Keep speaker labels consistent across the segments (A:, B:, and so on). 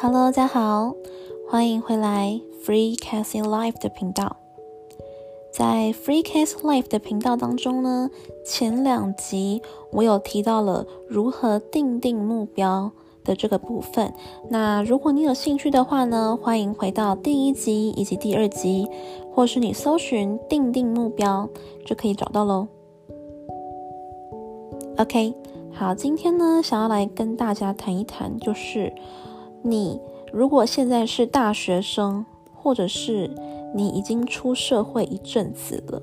A: Hello，大家好，欢迎回来 Free Casting Life 的频道。在 Free Cast Life 的频道当中呢，前两集我有提到了如何定定目标的这个部分。那如果你有兴趣的话呢，欢迎回到第一集以及第二集，或是你搜寻“定定目标”就可以找到喽。OK，好，今天呢，想要来跟大家谈一谈，就是你如果现在是大学生，或者是你已经出社会一阵子了，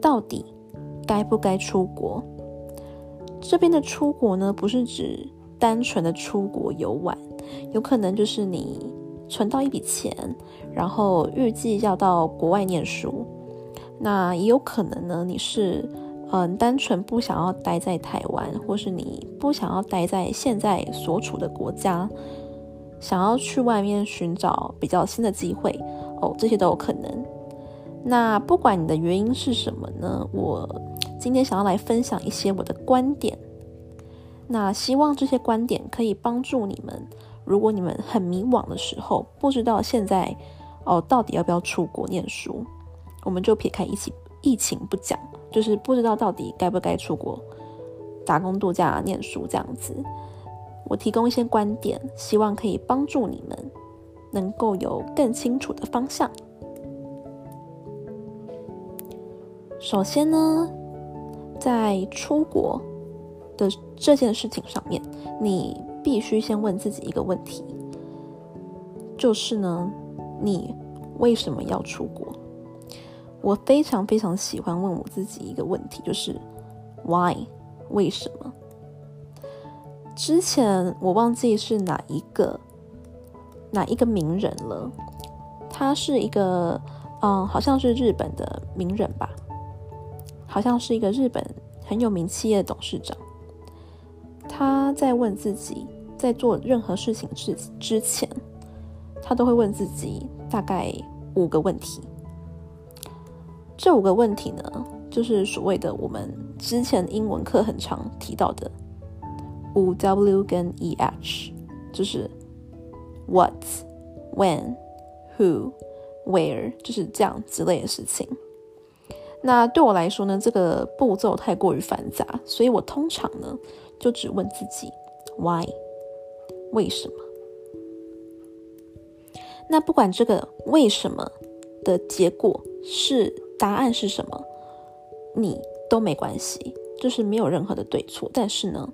A: 到底该不该出国？这边的出国呢，不是指单纯的出国游玩，有可能就是你存到一笔钱，然后预计要到国外念书。那也有可能呢，你是嗯单纯不想要待在台湾，或是你不想要待在现在所处的国家，想要去外面寻找比较新的机会。哦，这些都有可能。那不管你的原因是什么呢？我今天想要来分享一些我的观点。那希望这些观点可以帮助你们。如果你们很迷惘的时候，不知道现在哦到底要不要出国念书，我们就撇开疫情疫情不讲，就是不知道到底该不该出国打工度假、念书这样子。我提供一些观点，希望可以帮助你们。能够有更清楚的方向。首先呢，在出国的这件事情上面，你必须先问自己一个问题，就是呢，你为什么要出国？我非常非常喜欢问我自己一个问题，就是 Why？为什么？之前我忘记是哪一个。哪一个名人了？他是一个，嗯，好像是日本的名人吧，好像是一个日本很有名企业的董事长。他在问自己，在做任何事情之之前，他都会问自己大概五个问题。这五个问题呢，就是所谓的我们之前英文课很常提到的五 W 跟 E H，就是。What, when, who, where，就是这样之类的事情。那对我来说呢，这个步骤太过于繁杂，所以我通常呢就只问自己 why，为什么。那不管这个为什么的结果是答案是什么，你都没关系，就是没有任何的对错。但是呢，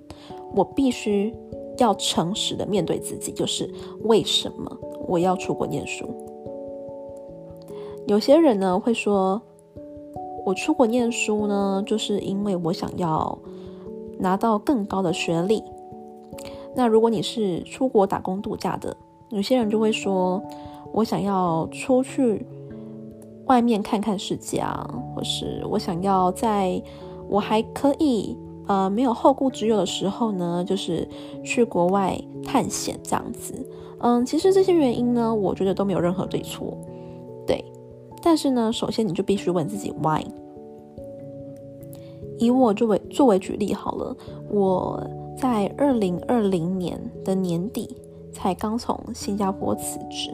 A: 我必须。要诚实的面对自己，就是为什么我要出国念书？有些人呢会说，我出国念书呢，就是因为我想要拿到更高的学历。那如果你是出国打工度假的，有些人就会说，我想要出去外面看看世界啊，或是我想要在我还可以。呃，没有后顾之忧的时候呢，就是去国外探险这样子。嗯，其实这些原因呢，我觉得都没有任何对错，对。但是呢，首先你就必须问自己 why。以我作为作为举例好了，我在二零二零年的年底才刚从新加坡辞职。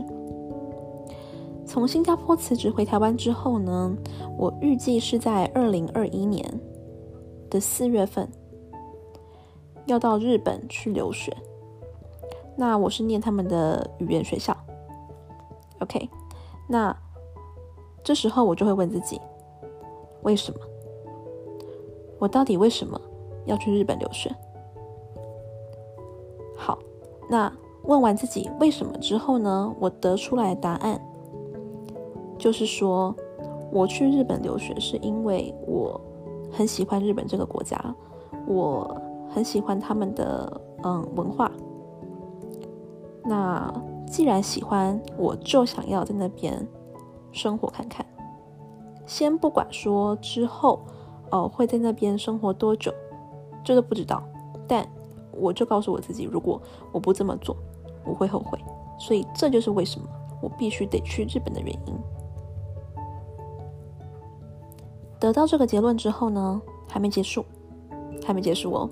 A: 从新加坡辞职回台湾之后呢，我预计是在二零二一年。的四月份要到日本去留学，那我是念他们的语言学校。OK，那这时候我就会问自己，为什么？我到底为什么要去日本留学？好，那问完自己为什么之后呢？我得出来的答案就是说，我去日本留学是因为我。很喜欢日本这个国家，我很喜欢他们的嗯文化。那既然喜欢，我就想要在那边生活看看。先不管说之后哦会在那边生活多久，这都不知道。但我就告诉我自己，如果我不这么做，我会后悔。所以这就是为什么我必须得去日本的原因。得到这个结论之后呢，还没结束，还没结束哦。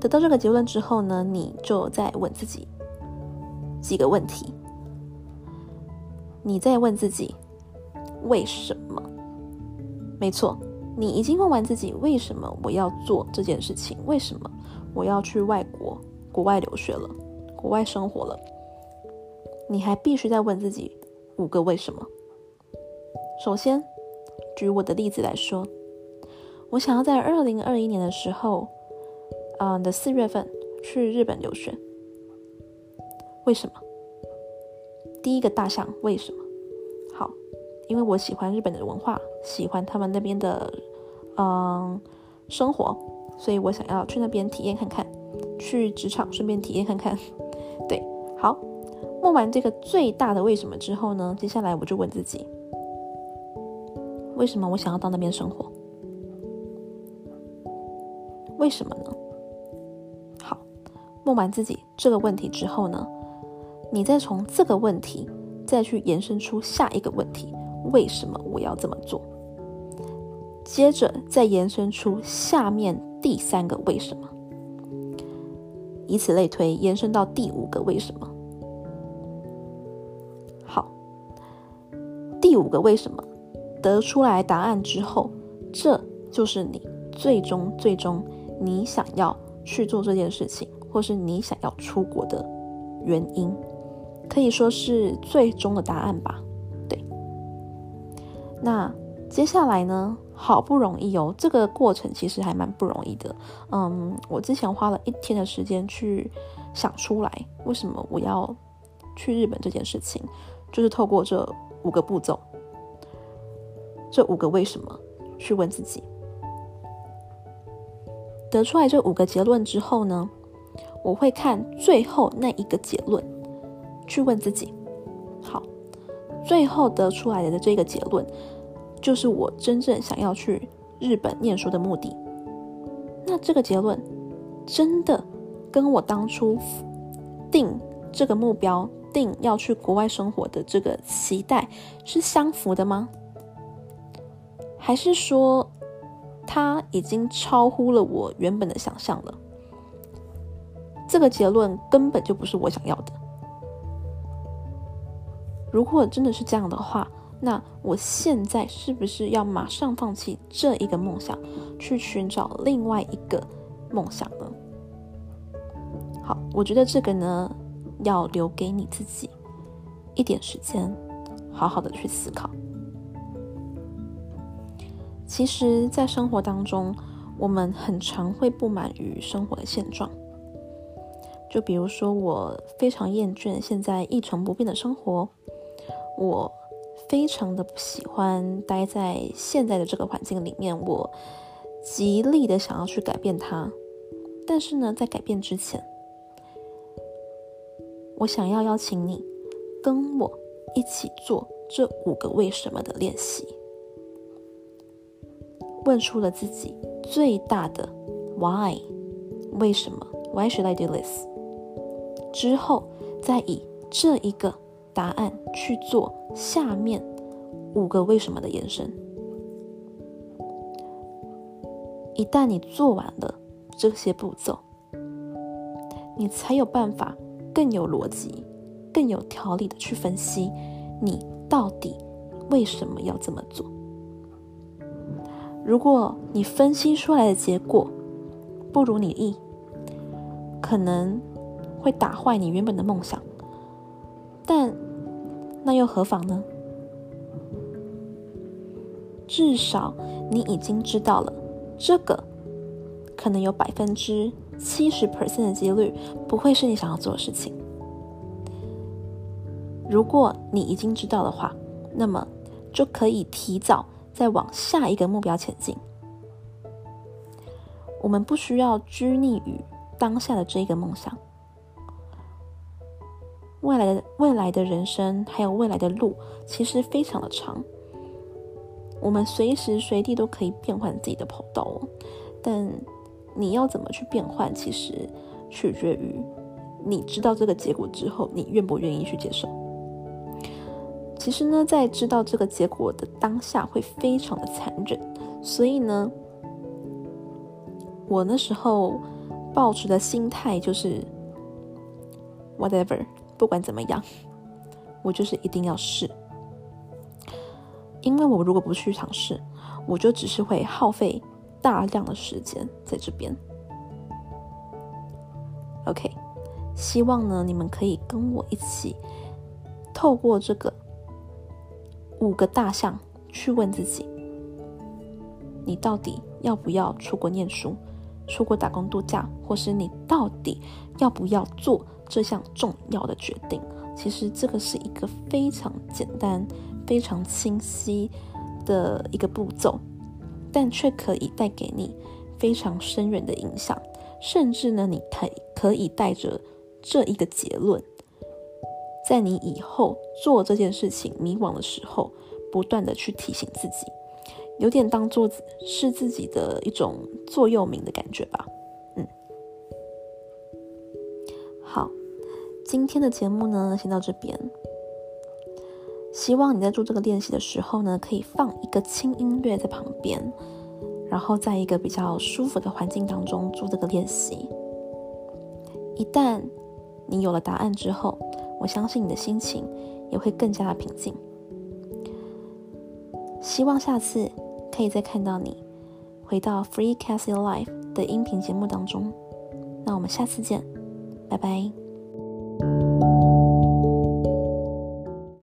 A: 得到这个结论之后呢，你就再问自己，几个问题，你再问自己为什么？没错，你已经问完自己为什么我要做这件事情，为什么我要去外国国外留学了，国外生活了，你还必须再问自己五个为什么。首先，举我的例子来说，我想要在二零二一年的时候，嗯的四月份去日本留学。为什么？第一个大项为什么？好，因为我喜欢日本的文化，喜欢他们那边的嗯生活，所以我想要去那边体验看看，去职场顺便体验看看。对，好，问完这个最大的为什么之后呢，接下来我就问自己，为什么我想要到那边生活？为什么呢？好，问完自己这个问题之后呢？你再从这个问题再去延伸出下一个问题：为什么我要这么做？接着再延伸出下面第三个为什么？以此类推，延伸到第五个为什么？好，第五个为什么得出来答案之后，这就是你最终最终你想要去做这件事情，或是你想要出国的原因。可以说是最终的答案吧，对。那接下来呢？好不容易哦，这个过程其实还蛮不容易的。嗯，我之前花了一天的时间去想出来，为什么我要去日本这件事情，就是透过这五个步骤，这五个为什么去问自己，得出来这五个结论之后呢，我会看最后那一个结论。去问自己，好，最后得出来的这个结论，就是我真正想要去日本念书的目的。那这个结论真的跟我当初定这个目标、定要去国外生活的这个期待是相符的吗？还是说它已经超乎了我原本的想象了？这个结论根本就不是我想要的。如果真的是这样的话，那我现在是不是要马上放弃这一个梦想，去寻找另外一个梦想呢？好，我觉得这个呢，要留给你自己一点时间，好好的去思考。其实，在生活当中，我们很常会不满于生活的现状，就比如说，我非常厌倦现在一成不变的生活。我非常的不喜欢待在现在的这个环境里面，我极力的想要去改变它，但是呢，在改变之前，我想要邀请你跟我一起做这五个为什么的练习，问出了自己最大的 why，为什么？Why should I do this？之后再以这一个。答案去做下面五个为什么的延伸。一旦你做完了这些步骤，你才有办法更有逻辑、更有条理的去分析你到底为什么要这么做。如果你分析出来的结果不如你意，可能会打坏你原本的梦想。但那又何妨呢？至少你已经知道了，这个可能有百分之七十 percent 的几率不会是你想要做的事情。如果你已经知道的话，那么就可以提早再往下一个目标前进。我们不需要拘泥于当下的这一个梦想。未来的未来的人生，还有未来的路，其实非常的长。我们随时随地都可以变换自己的跑道哦。但你要怎么去变换，其实取决于你知道这个结果之后，你愿不愿意去接受。其实呢，在知道这个结果的当下，会非常的残忍。所以呢，我那时候抱持的心态就是 whatever。不管怎么样，我就是一定要试。因为我如果不去尝试，我就只是会耗费大量的时间在这边。OK，希望呢你们可以跟我一起透过这个五个大项去问自己：你到底要不要出国念书？出国打工度假，或是你到底要不要做这项重要的决定？其实这个是一个非常简单、非常清晰的一个步骤，但却可以带给你非常深远的影响。甚至呢，你可可以带着这一个结论，在你以后做这件事情迷惘的时候，不断的去提醒自己。有点当做是自己的一种座右铭的感觉吧，嗯，好，今天的节目呢，先到这边。希望你在做这个练习的时候呢，可以放一个轻音乐在旁边，然后在一个比较舒服的环境当中做这个练习。一旦你有了答案之后，我相信你的心情也会更加的平静。希望下次。可以再看到你回到 Free Cassie Life 的音频节目当中，那我们下次见，拜拜。